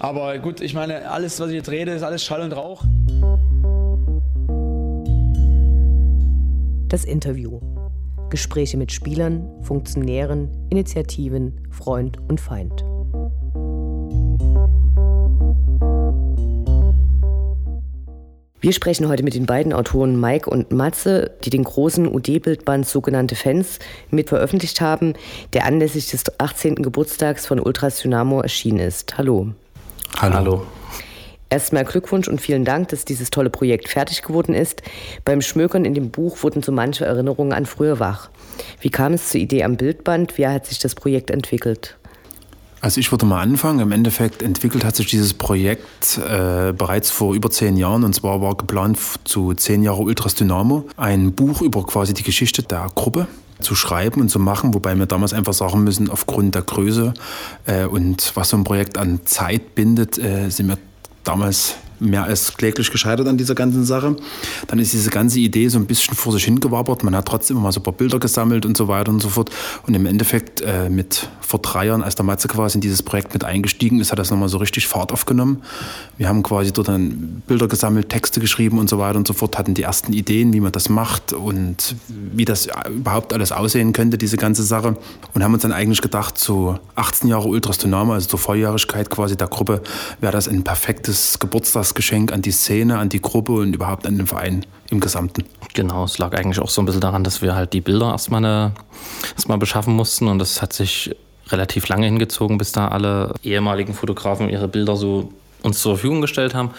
Aber gut, ich meine, alles, was ich jetzt rede, ist alles Schall und Rauch. Das Interview. Gespräche mit Spielern, Funktionären, Initiativen, Freund und Feind. Wir sprechen heute mit den beiden Autoren Mike und Matze, die den großen UD-Bildband sogenannte Fans mit veröffentlicht haben, der anlässlich des 18. Geburtstags von Ultras Dynamo erschienen ist. Hallo. Hallo. Hallo. Erstmal Glückwunsch und vielen Dank, dass dieses tolle Projekt fertig geworden ist. Beim Schmökern in dem Buch wurden so manche Erinnerungen an früher wach. Wie kam es zur Idee am Bildband? Wie hat sich das Projekt entwickelt? Also ich würde mal anfangen. Im Endeffekt entwickelt hat sich dieses Projekt äh, bereits vor über zehn Jahren. Und zwar war geplant zu zehn Jahre Ultras Dynamo ein Buch über quasi die Geschichte der Gruppe zu schreiben und zu machen, wobei wir damals einfach sagen müssen, aufgrund der Größe äh, und was so ein Projekt an Zeit bindet, äh, sind wir damals mehr als kläglich gescheitert an dieser ganzen Sache. Dann ist diese ganze Idee so ein bisschen vor sich hingewabert. Man hat trotzdem immer mal so ein paar Bilder gesammelt und so weiter und so fort. Und im Endeffekt äh, mit vor drei Jahren, als der Matze quasi in dieses Projekt mit eingestiegen ist, hat das nochmal so richtig Fahrt aufgenommen. Wir haben quasi dort dann Bilder gesammelt, Texte geschrieben und so weiter und so fort, hatten die ersten Ideen, wie man das macht und wie das überhaupt alles aussehen könnte, diese ganze Sache. Und haben uns dann eigentlich gedacht, so 18 Jahre Ultras Dynamo, also zur Volljährigkeit quasi der Gruppe, wäre das ein perfektes Geburtstags Geschenk an die Szene, an die Gruppe und überhaupt an den Verein im Gesamten. Genau, es lag eigentlich auch so ein bisschen daran, dass wir halt die Bilder erstmal, eine, erstmal beschaffen mussten und das hat sich relativ lange hingezogen, bis da alle ehemaligen Fotografen ihre Bilder so uns zur Verfügung gestellt haben.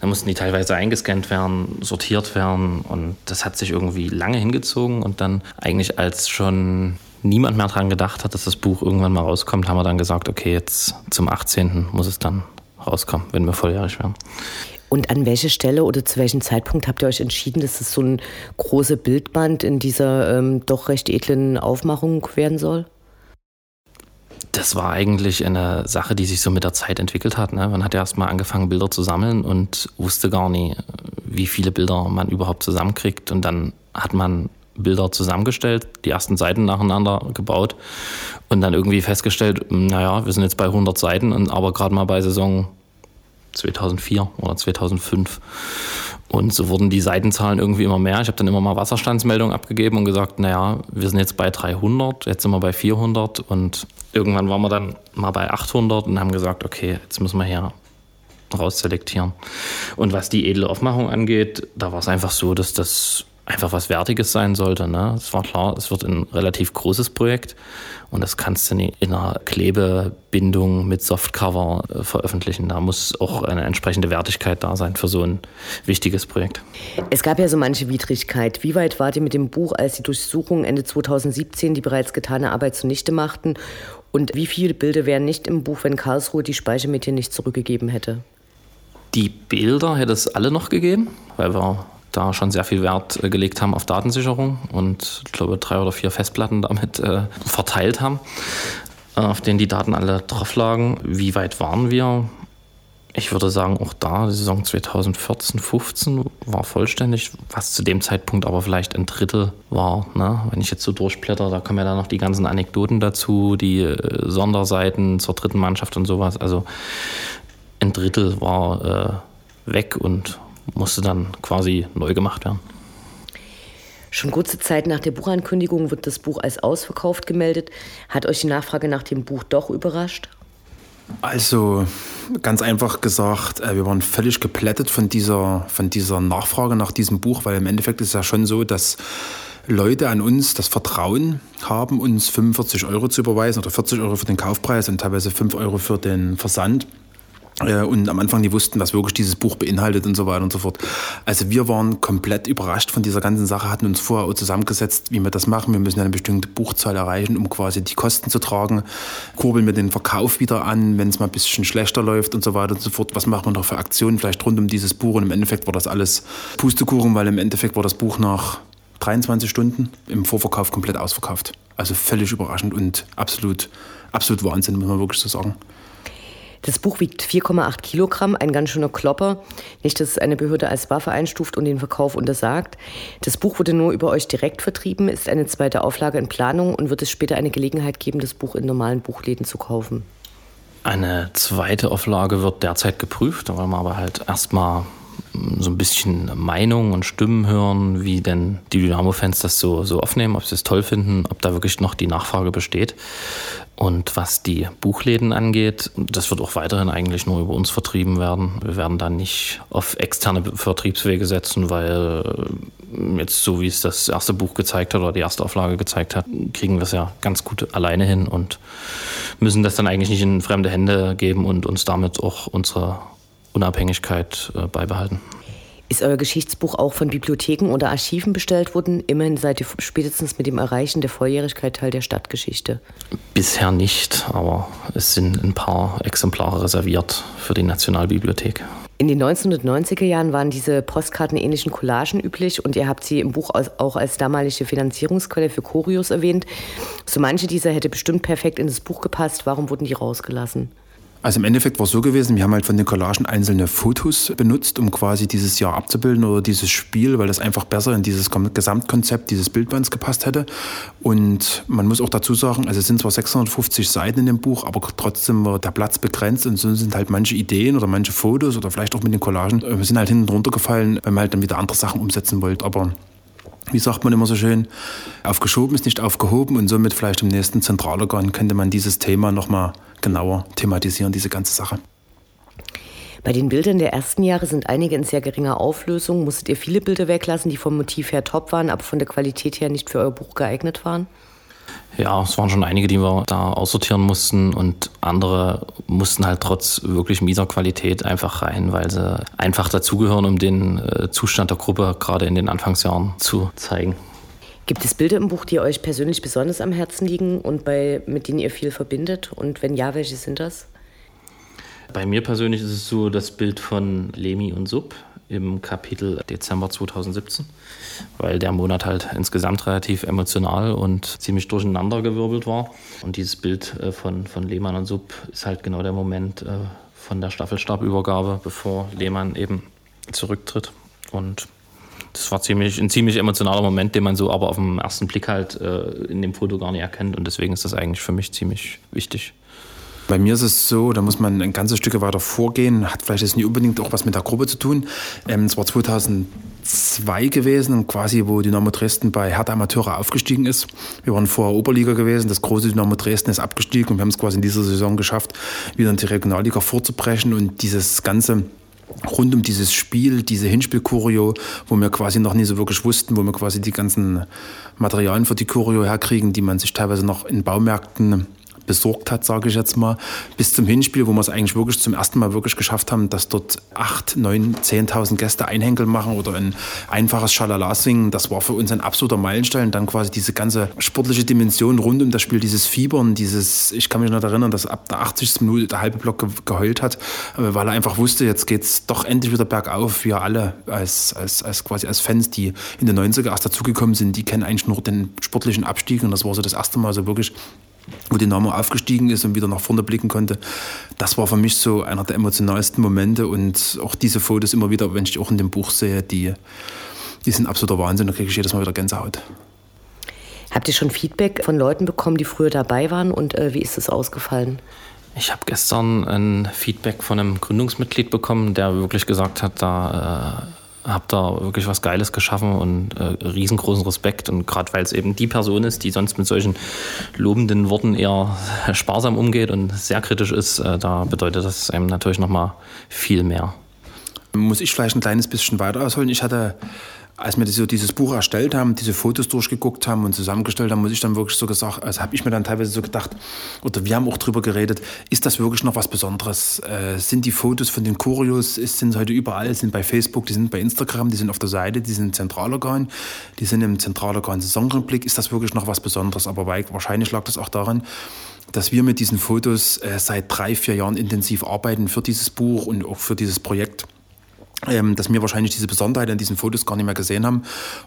Da mussten die teilweise eingescannt werden, sortiert werden und das hat sich irgendwie lange hingezogen und dann eigentlich als schon niemand mehr daran gedacht hat, dass das Buch irgendwann mal rauskommt, haben wir dann gesagt, okay, jetzt zum 18. muss es dann rauskommen, wenn wir volljährig werden. Und an welche Stelle oder zu welchem Zeitpunkt habt ihr euch entschieden, dass es so ein große Bildband in dieser ähm, doch recht edlen Aufmachung werden soll? Das war eigentlich eine Sache, die sich so mit der Zeit entwickelt hat. Ne? Man hat ja erst mal angefangen, Bilder zu sammeln und wusste gar nie, wie viele Bilder man überhaupt zusammenkriegt. Und dann hat man Bilder zusammengestellt, die ersten Seiten nacheinander gebaut und dann irgendwie festgestellt, hm, naja, wir sind jetzt bei 100 Seiten, und aber gerade mal bei Saison 2004 oder 2005. Und so wurden die Seitenzahlen irgendwie immer mehr. Ich habe dann immer mal Wasserstandsmeldungen abgegeben und gesagt, naja, wir sind jetzt bei 300, jetzt sind wir bei 400 und irgendwann waren wir dann mal bei 800 und haben gesagt, okay, jetzt müssen wir hier rausselektieren. Und was die edle Aufmachung angeht, da war es einfach so, dass das einfach was Wertiges sein sollte. Ne? Es war klar, es wird ein relativ großes Projekt und das kannst du nicht in einer Klebebindung mit Softcover äh, veröffentlichen. Da muss auch eine entsprechende Wertigkeit da sein für so ein wichtiges Projekt. Es gab ja so manche Widrigkeit. Wie weit wart ihr mit dem Buch, als die Durchsuchungen Ende 2017 die bereits getane Arbeit zunichte machten? Und wie viele Bilder wären nicht im Buch, wenn Karlsruhe die Speichermedien nicht zurückgegeben hätte? Die Bilder hätte es alle noch gegeben, weil wir da schon sehr viel Wert äh, gelegt haben auf Datensicherung und ich glaube drei oder vier Festplatten damit äh, verteilt haben, äh, auf denen die Daten alle drauf lagen. Wie weit waren wir? Ich würde sagen, auch da, die Saison 2014, 15 war vollständig, was zu dem Zeitpunkt aber vielleicht ein Drittel war. Ne? Wenn ich jetzt so durchblätter, da kommen ja dann noch die ganzen Anekdoten dazu, die äh, Sonderseiten zur dritten Mannschaft und sowas. Also ein Drittel war äh, weg und musste dann quasi neu gemacht werden. Schon kurze Zeit nach der Buchankündigung wird das Buch als ausverkauft gemeldet. Hat euch die Nachfrage nach dem Buch doch überrascht? Also ganz einfach gesagt, äh, wir waren völlig geplättet von dieser, von dieser Nachfrage nach diesem Buch, weil im Endeffekt ist es ja schon so, dass Leute an uns das Vertrauen haben, uns 45 Euro zu überweisen oder 40 Euro für den Kaufpreis und teilweise 5 Euro für den Versand. Äh, und am Anfang die wussten, was wirklich dieses Buch beinhaltet und so weiter und so fort. Also wir waren komplett überrascht von dieser ganzen Sache, hatten uns vorher auch zusammengesetzt, wie wir das machen. Wir müssen eine bestimmte Buchzahl erreichen, um quasi die Kosten zu tragen. Kurbeln wir den Verkauf wieder an, wenn es mal ein bisschen schlechter läuft und so weiter und so fort. Was machen wir noch für Aktionen vielleicht rund um dieses Buch? Und im Endeffekt war das alles Pustekuchen, weil im Endeffekt war das Buch nach 23 Stunden im Vorverkauf komplett ausverkauft. Also völlig überraschend und absolut, absolut Wahnsinn, muss man wirklich so sagen. Das Buch wiegt 4,8 Kilogramm, ein ganz schöner Klopper. Nicht, dass es eine Behörde als Waffe einstuft und den Verkauf untersagt. Das Buch wurde nur über euch direkt vertrieben, ist eine zweite Auflage in Planung und wird es später eine Gelegenheit geben, das Buch in normalen Buchläden zu kaufen. Eine zweite Auflage wird derzeit geprüft, da wollen wir aber halt erstmal so ein bisschen Meinung und Stimmen hören, wie denn die Dynamo-Fans das so, so aufnehmen, ob sie es toll finden, ob da wirklich noch die Nachfrage besteht. Und was die Buchläden angeht, das wird auch weiterhin eigentlich nur über uns vertrieben werden. Wir werden da nicht auf externe Vertriebswege setzen, weil äh, jetzt so wie es das erste Buch gezeigt hat oder die erste Auflage gezeigt hat, kriegen wir es ja ganz gut alleine hin und müssen das dann eigentlich nicht in fremde Hände geben und uns damit auch unsere Unabhängigkeit äh, beibehalten. Ist euer Geschichtsbuch auch von Bibliotheken oder Archiven bestellt worden? Immerhin seid ihr spätestens mit dem Erreichen der Volljährigkeit Teil der Stadtgeschichte. Bisher nicht, aber es sind ein paar Exemplare reserviert für die Nationalbibliothek. In den 1990er Jahren waren diese postkartenähnlichen Collagen üblich und ihr habt sie im Buch auch als damalige Finanzierungsquelle für Choreos erwähnt. So manche dieser hätte bestimmt perfekt in das Buch gepasst. Warum wurden die rausgelassen? Also im Endeffekt war es so gewesen, wir haben halt von den Collagen einzelne Fotos benutzt, um quasi dieses Jahr abzubilden oder dieses Spiel, weil das einfach besser in dieses Gesamtkonzept dieses Bildbands gepasst hätte. Und man muss auch dazu sagen, also es sind zwar 650 Seiten in dem Buch, aber trotzdem war der Platz begrenzt und so sind halt manche Ideen oder manche Fotos oder vielleicht auch mit den Collagen äh, sind halt hinten drunter gefallen, weil man halt dann wieder andere Sachen umsetzen wollte. Aber wie sagt man immer so schön, aufgeschoben ist nicht aufgehoben und somit vielleicht im nächsten Zentralorgan könnte man dieses Thema nochmal genauer thematisieren, diese ganze Sache. Bei den Bildern der ersten Jahre sind einige in sehr geringer Auflösung. Musstet ihr viele Bilder weglassen, die vom Motiv her top waren, aber von der Qualität her nicht für euer Buch geeignet waren? Ja, es waren schon einige, die wir da aussortieren mussten und andere mussten halt trotz wirklich mieser Qualität einfach rein, weil sie einfach dazugehören, um den äh, Zustand der Gruppe gerade in den Anfangsjahren zu zeigen. Gibt es Bilder im Buch, die euch persönlich besonders am Herzen liegen und bei, mit denen ihr viel verbindet? Und wenn ja, welche sind das? Bei mir persönlich ist es so das Bild von Lemi und Sub im Kapitel Dezember 2017, weil der Monat halt insgesamt relativ emotional und ziemlich durcheinandergewirbelt war. Und dieses Bild äh, von, von Lehmann und Sub ist halt genau der Moment äh, von der Staffelstabübergabe, bevor Lehmann eben zurücktritt. Und das war ziemlich, ein ziemlich emotionaler Moment, den man so aber auf den ersten Blick halt äh, in dem Foto gar nicht erkennt. Und deswegen ist das eigentlich für mich ziemlich wichtig. Bei mir ist es so, da muss man ein ganzes Stück weiter vorgehen. Hat vielleicht jetzt nicht unbedingt auch was mit der Gruppe zu tun. Ähm, es war 2002 gewesen, quasi, wo Dynamo Dresden bei Hertha Amateure aufgestiegen ist. Wir waren vorher Oberliga gewesen. Das große Dynamo Dresden ist abgestiegen und wir haben es quasi in dieser Saison geschafft, wieder in die Regionalliga vorzubrechen und dieses ganze rund um dieses Spiel, diese Hinspiel-Choreo, wo wir quasi noch nie so wirklich wussten, wo wir quasi die ganzen Materialien für die Choreo herkriegen, die man sich teilweise noch in Baumärkten besorgt hat, sage ich jetzt mal, bis zum Hinspiel, wo wir es eigentlich wirklich zum ersten Mal wirklich geschafft haben, dass dort 8, 9, 10.000 Gäste Einhänkel machen oder ein einfaches Schalala singen. Das war für uns ein absoluter Meilenstein. Dann quasi diese ganze sportliche Dimension rund um das Spiel, dieses Fiebern, dieses, ich kann mich noch erinnern, dass ab der 80. Minute der halbe Block geheult hat, äh, weil er einfach wusste, jetzt geht es doch endlich wieder bergauf. Wir alle als, als, als quasi als Fans, die in den 90er erst dazugekommen sind, die kennen eigentlich nur den sportlichen Abstieg und das war so das erste Mal so wirklich wo Dynamo aufgestiegen ist und wieder nach vorne blicken konnte. Das war für mich so einer der emotionalsten Momente und auch diese Fotos immer wieder, wenn ich auch in dem Buch sehe, die, die sind absoluter Wahnsinn, da kriege ich jedes Mal wieder Gänsehaut. Habt ihr schon Feedback von Leuten bekommen, die früher dabei waren und äh, wie ist es ausgefallen? Ich habe gestern ein Feedback von einem Gründungsmitglied bekommen, der wirklich gesagt hat, da habt da wirklich was Geiles geschaffen und äh, riesengroßen Respekt. Und gerade weil es eben die Person ist, die sonst mit solchen lobenden Worten eher sparsam umgeht und sehr kritisch ist, äh, da bedeutet das einem natürlich nochmal viel mehr. Muss ich vielleicht ein kleines bisschen weiter ausholen? Ich hatte als wir so dieses Buch erstellt haben, diese Fotos durchgeguckt haben und zusammengestellt haben, muss ich dann wirklich so gesagt, also habe ich mir dann teilweise so gedacht, oder wir haben auch drüber geredet, ist das wirklich noch was Besonderes? Äh, sind die Fotos von den Kurios, sind heute überall, sind bei Facebook, die sind bei Instagram, die sind auf der Seite, die sind im Zentralorgan, die sind im Zentralorgan Saisonrückblick, ist das wirklich noch was Besonderes? Aber wahrscheinlich lag das auch daran, dass wir mit diesen Fotos äh, seit drei, vier Jahren intensiv arbeiten für dieses Buch und auch für dieses Projekt dass wir wahrscheinlich diese Besonderheit an diesen Fotos gar nicht mehr gesehen haben.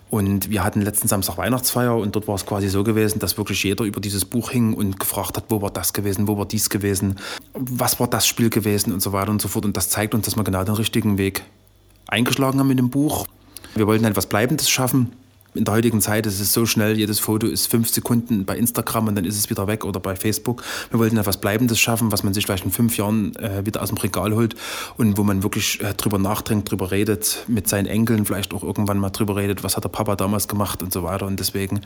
Und wir hatten letzten Samstag Weihnachtsfeier und dort war es quasi so gewesen, dass wirklich jeder über dieses Buch hing und gefragt hat, wo war das gewesen, wo war dies gewesen, was war das Spiel gewesen und so weiter und so fort. Und das zeigt uns, dass wir genau den richtigen Weg eingeschlagen haben mit dem Buch. Wir wollten etwas Bleibendes schaffen In der heutigen Zeit ist es so schnell, jedes Foto ist fünf Sekunden bei Instagram und dann ist es wieder weg oder bei Facebook. Wir wollten etwas Bleibendes schaffen, was man sich vielleicht in fünf Jahren äh, wieder aus dem Regal holt und wo man wirklich äh, drüber nachdenkt, drüber redet, mit seinen Enkeln vielleicht auch irgendwann mal drüber redet, was hat der Papa damals gemacht und so weiter. Und deswegen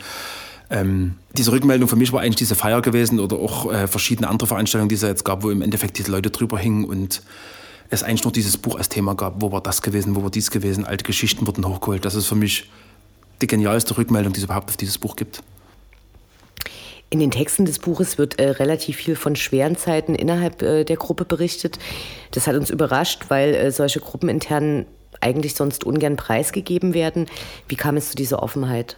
ähm, diese Rückmeldung für mich war eigentlich diese Feier gewesen oder auch äh, verschiedene andere Veranstaltungen, die es jetzt gab, wo im Endeffekt diese Leute drüber hingen und es eigentlich nur dieses Buch als Thema gab. Wo war das gewesen, wo war dies gewesen, alte Geschichten wurden hochgeholt. Das ist für mich die genialste Rückmeldung, die es überhaupt auf dieses Buch gibt. In den Texten des Buches wird äh, relativ viel von schweren Zeiten innerhalb äh, der Gruppe berichtet. Das hat uns überrascht, weil äh, solche gruppenintern eigentlich sonst ungern preisgegeben werden. Wie kam es zu dieser Offenheit?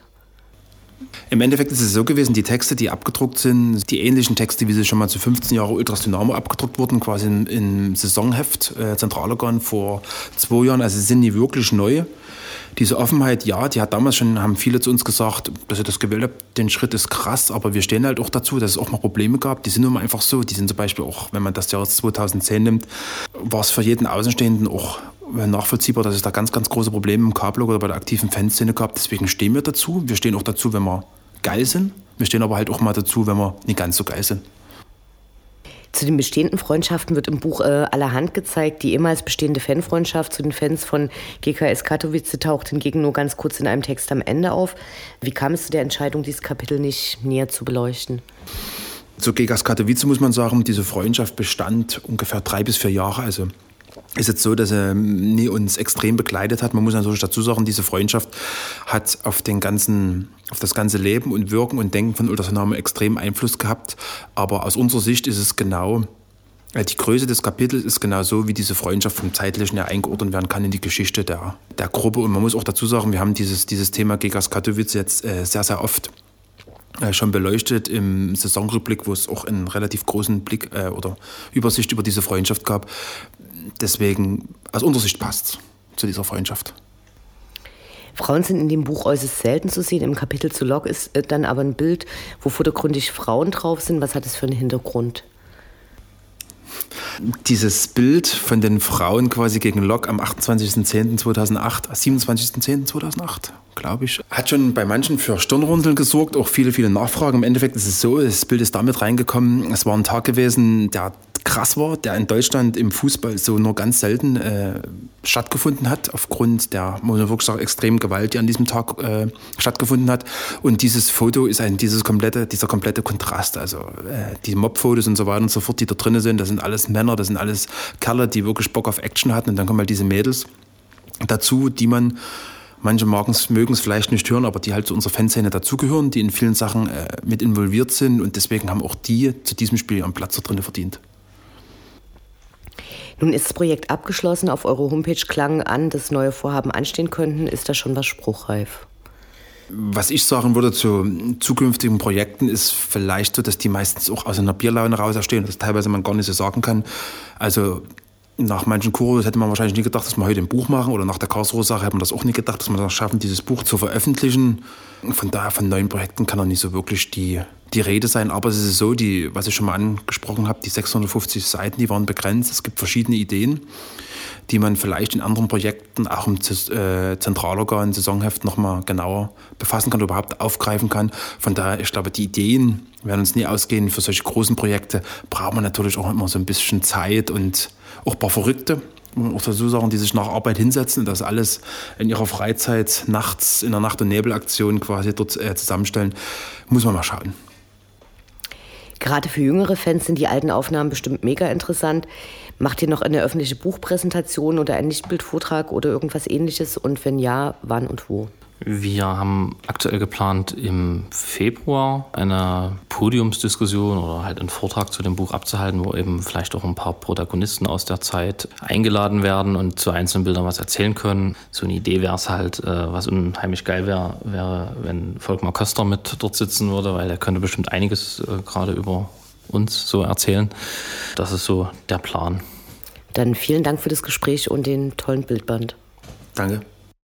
Im Endeffekt ist es so gewesen, die Texte, die abgedruckt sind, die ähnlichen Texte, wie sie schon mal zu 15 Jahre Ultras Dynamo abgedruckt wurden, quasi im Saisonheft äh, Zentralorgan vor zwei Jahren, also sind die wirklich neu. Diese Offenheit, ja, die hat damals schon, haben viele zu uns gesagt, dass ihr das gewählt habt, den Schritt ist krass, aber wir stehen halt auch dazu, dass es auch mal Probleme gab. Die sind nun mal einfach so. Die sind zum Beispiel auch, wenn man das Jahr 2010 nimmt, war es für jeden Außenstehenden auch nachvollziehbar, dass es da ganz, ganz große Probleme im K-Block oder bei der aktiven Fanszene gab. Deswegen stehen wir dazu. Wir stehen auch dazu, wenn wir geil sind. Wir stehen aber halt auch mal dazu, wenn wir nicht ganz so geil sind. Zu den bestehenden Freundschaften wird im Buch äh, allerhand gezeigt. Die ehemals bestehende Fanfreundschaft zu den Fans von GKS Katowice taucht hingegen nur ganz kurz in einem Text am Ende auf. Wie kam es zu der Entscheidung, dieses Kapitel nicht näher zu beleuchten? Zu GKS Katowice muss man sagen, diese Freundschaft bestand ungefähr drei bis vier Jahre. Also ist jetzt so, dass er nie uns extrem begleitet hat. Man muss natürlich dazu sagen, diese Freundschaft hat auf den ganzen, auf das ganze Leben und Wirken und Denken von Ultrasonamen extrem Einfluss gehabt. Aber aus unserer Sicht ist es genau, äh, die Größe des Kapitels ist genau so, wie diese Freundschaft vom Zeitlichen her eingeordnet werden kann in die Geschichte der, der Gruppe. Und man muss auch dazu sagen, wir haben dieses, dieses Thema Gegas Katowice jetzt äh, sehr, sehr oft schon beleuchtet im Saisonrückblick, wo es auch einen relativ großen Blick äh, oder Übersicht über diese Freundschaft gab deswegen, aus unserer Sicht passt zu dieser Freundschaft. Frauen sind in dem Buch äußerst selten zu sehen. Im Kapitel zu Locke ist äh, dann aber ein Bild, wo vordergründig Frauen drauf sind. Was hat das für einen Hintergrund? Dieses Bild von den Frauen quasi gegen Lok am 28.10.2008, 27.10.2008, glaube ich, hat schon bei manchen für Stirnrunzeln gesorgt, auch viele, viele Nachfragen. Im Endeffekt ist es so, das Bild ist damit reingekommen, es war ein Tag gewesen, der krass war, der in Deutschland im Fußball so nur ganz selten äh, stattgefunden hat, aufgrund der, wirklich extremen Gewalt, die an diesem Tag äh, stattgefunden hat. Und dieses Foto ist ein, dieses komplette, dieser komplette Kontrast. Also äh, die Mob-Fotos und so weiter und so fort, die da drin sind, das sind alles Männer, das sind alles Kerle, die wirklich Bock auf Action hatten. Und dann kommen halt diese Mädels dazu, die man Manche mögen es vielleicht nicht hören, aber die halt zu unserer Fanszene dazugehören, die in vielen Sachen äh, mit involviert sind und deswegen haben auch die zu diesem Spiel ihren Platz da drin verdient. Nun ist das Projekt abgeschlossen. Auf eurer Homepage klang an, dass neue Vorhaben anstehen könnten. Ist da schon was spruchreif? Was ich sagen würde zu zukünftigen Projekten ist vielleicht so, dass die meistens auch aus einer Bierlaune raus erstehen, dass teilweise man gar nicht so sagen kann. Also nach manchen Kuros hätte man wahrscheinlich nie gedacht, dass wir heute ein Buch machen oder nach der Karlsruhe-Sache hätte man das auch nie gedacht, dass wir das schaffen, dieses Buch zu veröffentlichen. Von daher, von neuen Projekten kann auch nicht so wirklich die, die Rede sein. Aber es ist so, die, was ich schon mal angesprochen habe, die 650 Seiten, die waren begrenzt. Es gibt verschiedene Ideen, die man vielleicht in anderen Projekten, auch im äh, Zentralorgan, Saisonheft nochmal genauer befassen kann, überhaupt aufgreifen kann. Von daher, ich glaube, die Ideen werden uns nie ausgehen. Für solche großen Projekte braucht man natürlich auch immer so ein bisschen Zeit und auch ein paar Verrückte, auch dazu sagen, die sich nach Arbeit hinsetzen und das alles in ihrer Freizeit nachts in der Nacht- und Nebelaktion quasi dort äh, zusammenstellen, muss man mal schauen. Gerade für jüngere Fans sind die alten Aufnahmen bestimmt mega interessant. Macht ihr noch eine öffentliche Buchpräsentation oder einen Lichtbildvortrag oder irgendwas ähnliches? Und wenn ja, wann und wo? Wir haben aktuell geplant, im Februar eine Podiumsdiskussion oder halt einen Vortrag zu dem Buch abzuhalten, wo eben vielleicht auch ein paar Protagonisten aus der Zeit eingeladen werden und zu einzelnen Bildern was erzählen können. So eine Idee wäre es halt, äh, was unheimlich geil wäre, wäre, wenn Volkmar Köster mit dort sitzen würde, weil er könnte bestimmt einiges äh, gerade über uns so erzählen. Das ist so der Plan. Dann vielen Dank für das Gespräch und den tollen Bildband. Danke.